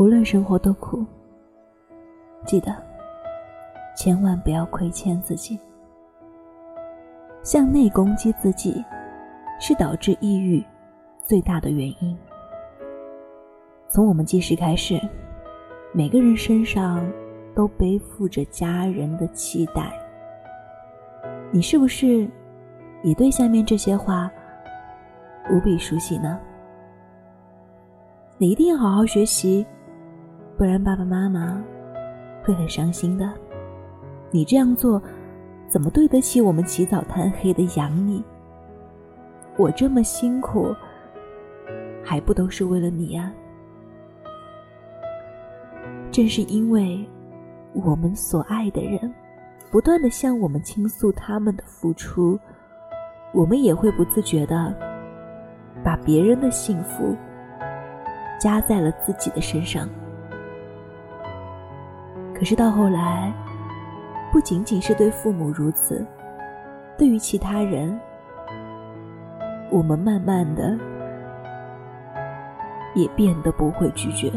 无论生活多苦，记得千万不要亏欠自己。向内攻击自己，是导致抑郁最大的原因。从我们记事开始，每个人身上都背负着家人的期待。你是不是也对下面这些话无比熟悉呢？你一定要好好学习，不然爸爸妈妈会很伤心的。你这样做。怎么对得起我们起早贪黑的养你？我这么辛苦，还不都是为了你啊？正是因为我们所爱的人不断的向我们倾诉他们的付出，我们也会不自觉的把别人的幸福加在了自己的身上。可是到后来。不仅仅是对父母如此，对于其他人，我们慢慢的也变得不会拒绝。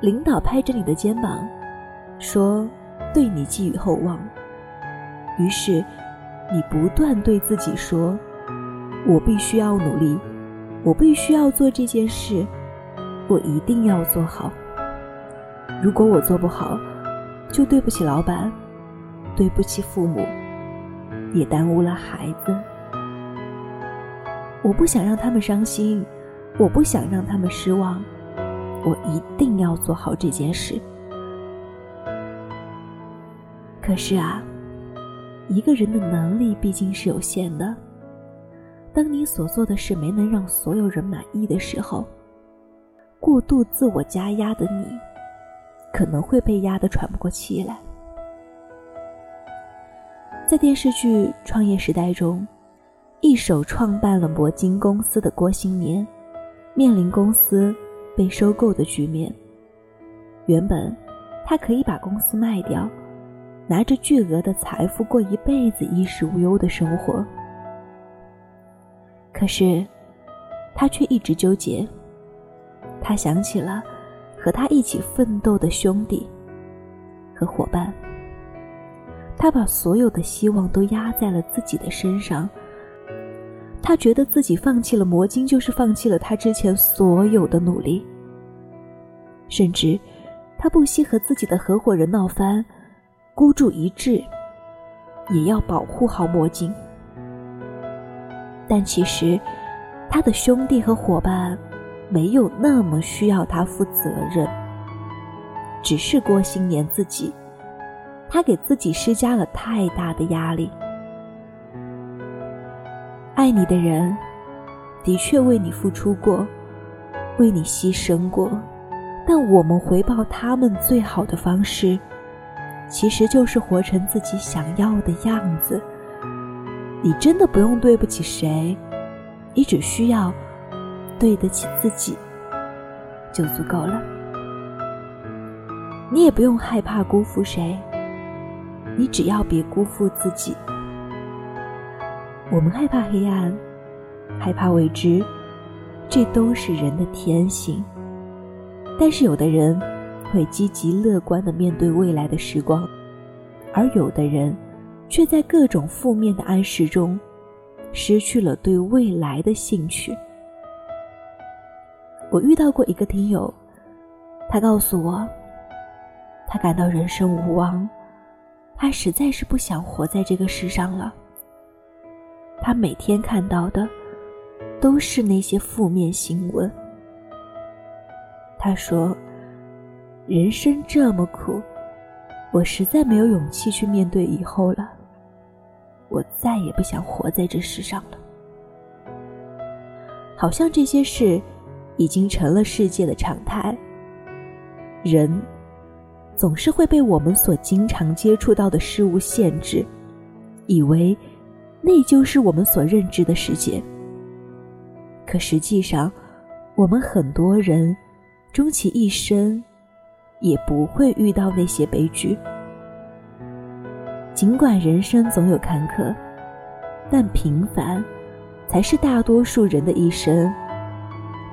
领导拍着你的肩膀，说：“对你寄予厚望。”于是，你不断对自己说：“我必须要努力，我必须要做这件事，我一定要做好。如果我做不好。”就对不起老板，对不起父母，也耽误了孩子。我不想让他们伤心，我不想让他们失望，我一定要做好这件事。可是啊，一个人的能力毕竟是有限的。当你所做的事没能让所有人满意的时候，过度自我加压的你。可能会被压得喘不过气来。在电视剧《创业时代》中，一手创办了魔晶公司的郭新年，面临公司被收购的局面。原本，他可以把公司卖掉，拿着巨额的财富过一辈子衣食无忧的生活。可是，他却一直纠结。他想起了。和他一起奋斗的兄弟和伙伴，他把所有的希望都压在了自己的身上。他觉得自己放弃了魔晶，就是放弃了他之前所有的努力。甚至，他不惜和自己的合伙人闹翻，孤注一掷，也要保护好魔晶。但其实，他的兄弟和伙伴。没有那么需要他负责任，只是郭新年自己，他给自己施加了太大的压力。爱你的人，的确为你付出过，为你牺牲过，但我们回报他们最好的方式，其实就是活成自己想要的样子。你真的不用对不起谁，你只需要。对得起自己，就足够了。你也不用害怕辜负谁，你只要别辜负自己。我们害怕黑暗，害怕未知，这都是人的天性。但是有的人会积极乐观的面对未来的时光，而有的人却在各种负面的暗示中，失去了对未来的兴趣。我遇到过一个听友，他告诉我，他感到人生无望，他实在是不想活在这个世上了。他每天看到的都是那些负面新闻。他说：“人生这么苦，我实在没有勇气去面对以后了。我再也不想活在这世上了。好像这些事。”已经成了世界的常态。人总是会被我们所经常接触到的事物限制，以为那就是我们所认知的世界。可实际上，我们很多人终其一生也不会遇到那些悲剧。尽管人生总有坎坷，但平凡才是大多数人的一生。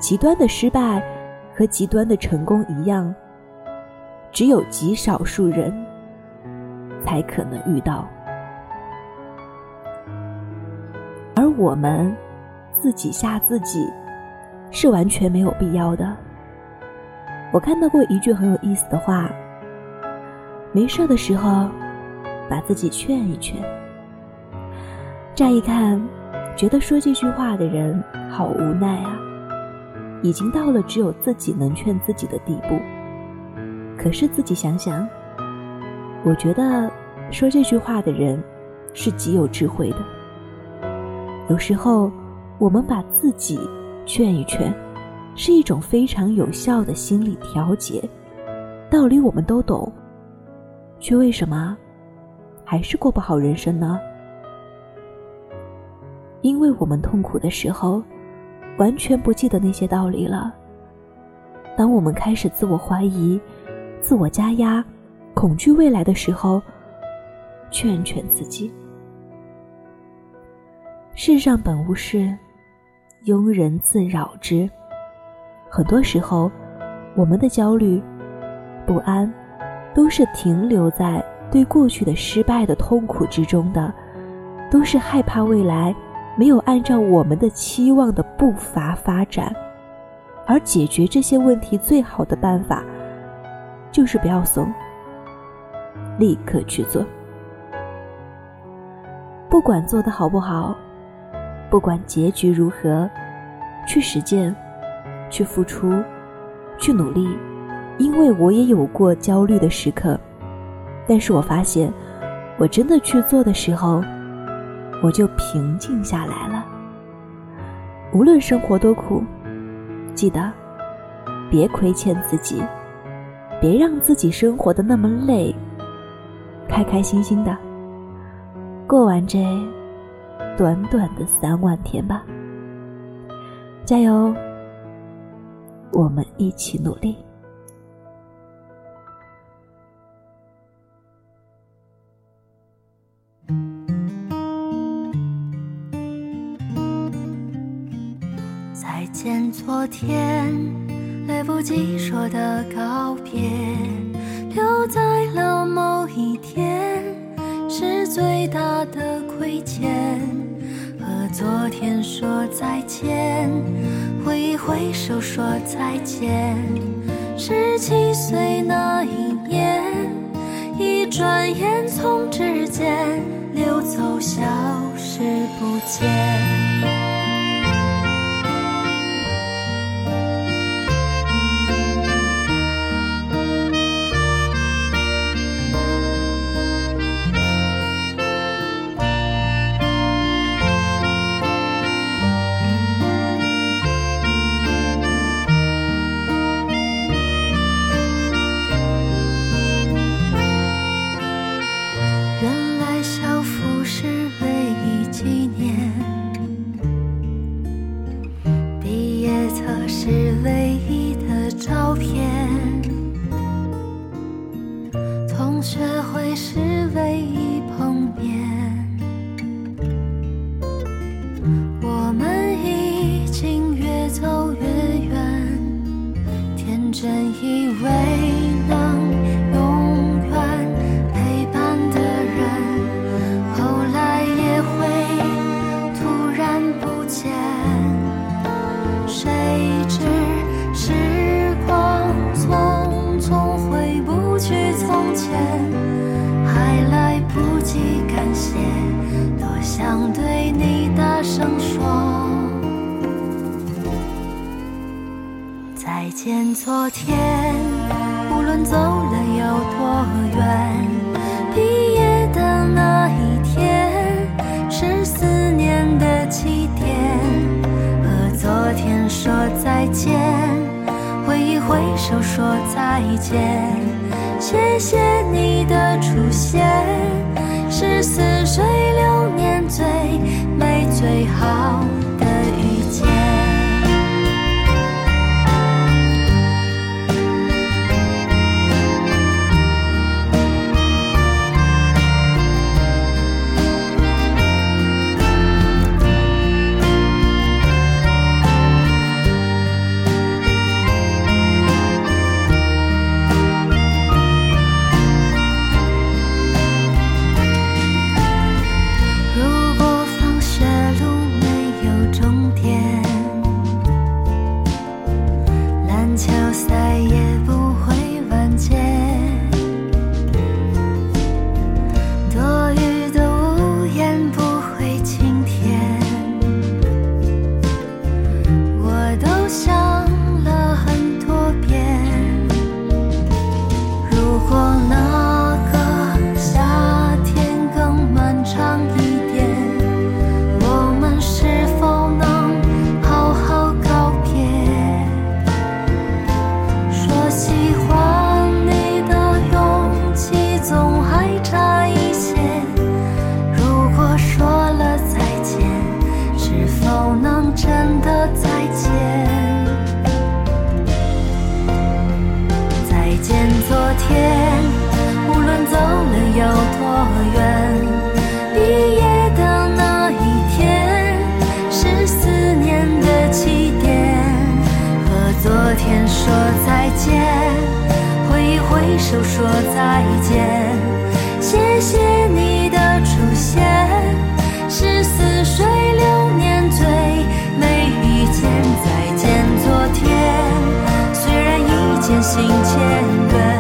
极端的失败和极端的成功一样，只有极少数人才可能遇到，而我们自己吓自己是完全没有必要的。我看到过一句很有意思的话：没事的时候，把自己劝一劝。乍一看，觉得说这句话的人好无奈啊，已经到了只有自己能劝自己的地步。可是自己想想，我觉得说这句话的人是极有智慧的。有时候，我们把自己劝一劝。是一种非常有效的心理调节，道理我们都懂，却为什么还是过不好人生呢？因为我们痛苦的时候，完全不记得那些道理了。当我们开始自我怀疑、自我加压、恐惧未来的时候，劝劝自己：世上本无事，庸人自扰之。很多时候，我们的焦虑、不安，都是停留在对过去的失败的痛苦之中的，都是害怕未来没有按照我们的期望的步伐发展。而解决这些问题最好的办法，就是不要怂，立刻去做。不管做的好不好，不管结局如何，去实践。去付出，去努力，因为我也有过焦虑的时刻，但是我发现，我真的去做的时候，我就平静下来了。无论生活多苦，记得别亏欠自己，别让自己生活的那么累，开开心心的过完这短短的三万天吧，加油！我们一起努力。见，昨天，来不及说的告别，留在了某一天，是最大的亏欠。和昨天说再见。挥一挥手说再见，十七岁那一年，一转眼从指尖溜走，消失不见。可是为再见昨天，无论走了有多远，毕业的那一天是思念的起点。和昨天说再见，挥一挥手说再见，谢谢你的出现，是似水流年最美最好。都说再见谢谢你的出现是似水流年最美遇见再见昨天虽然已渐行渐远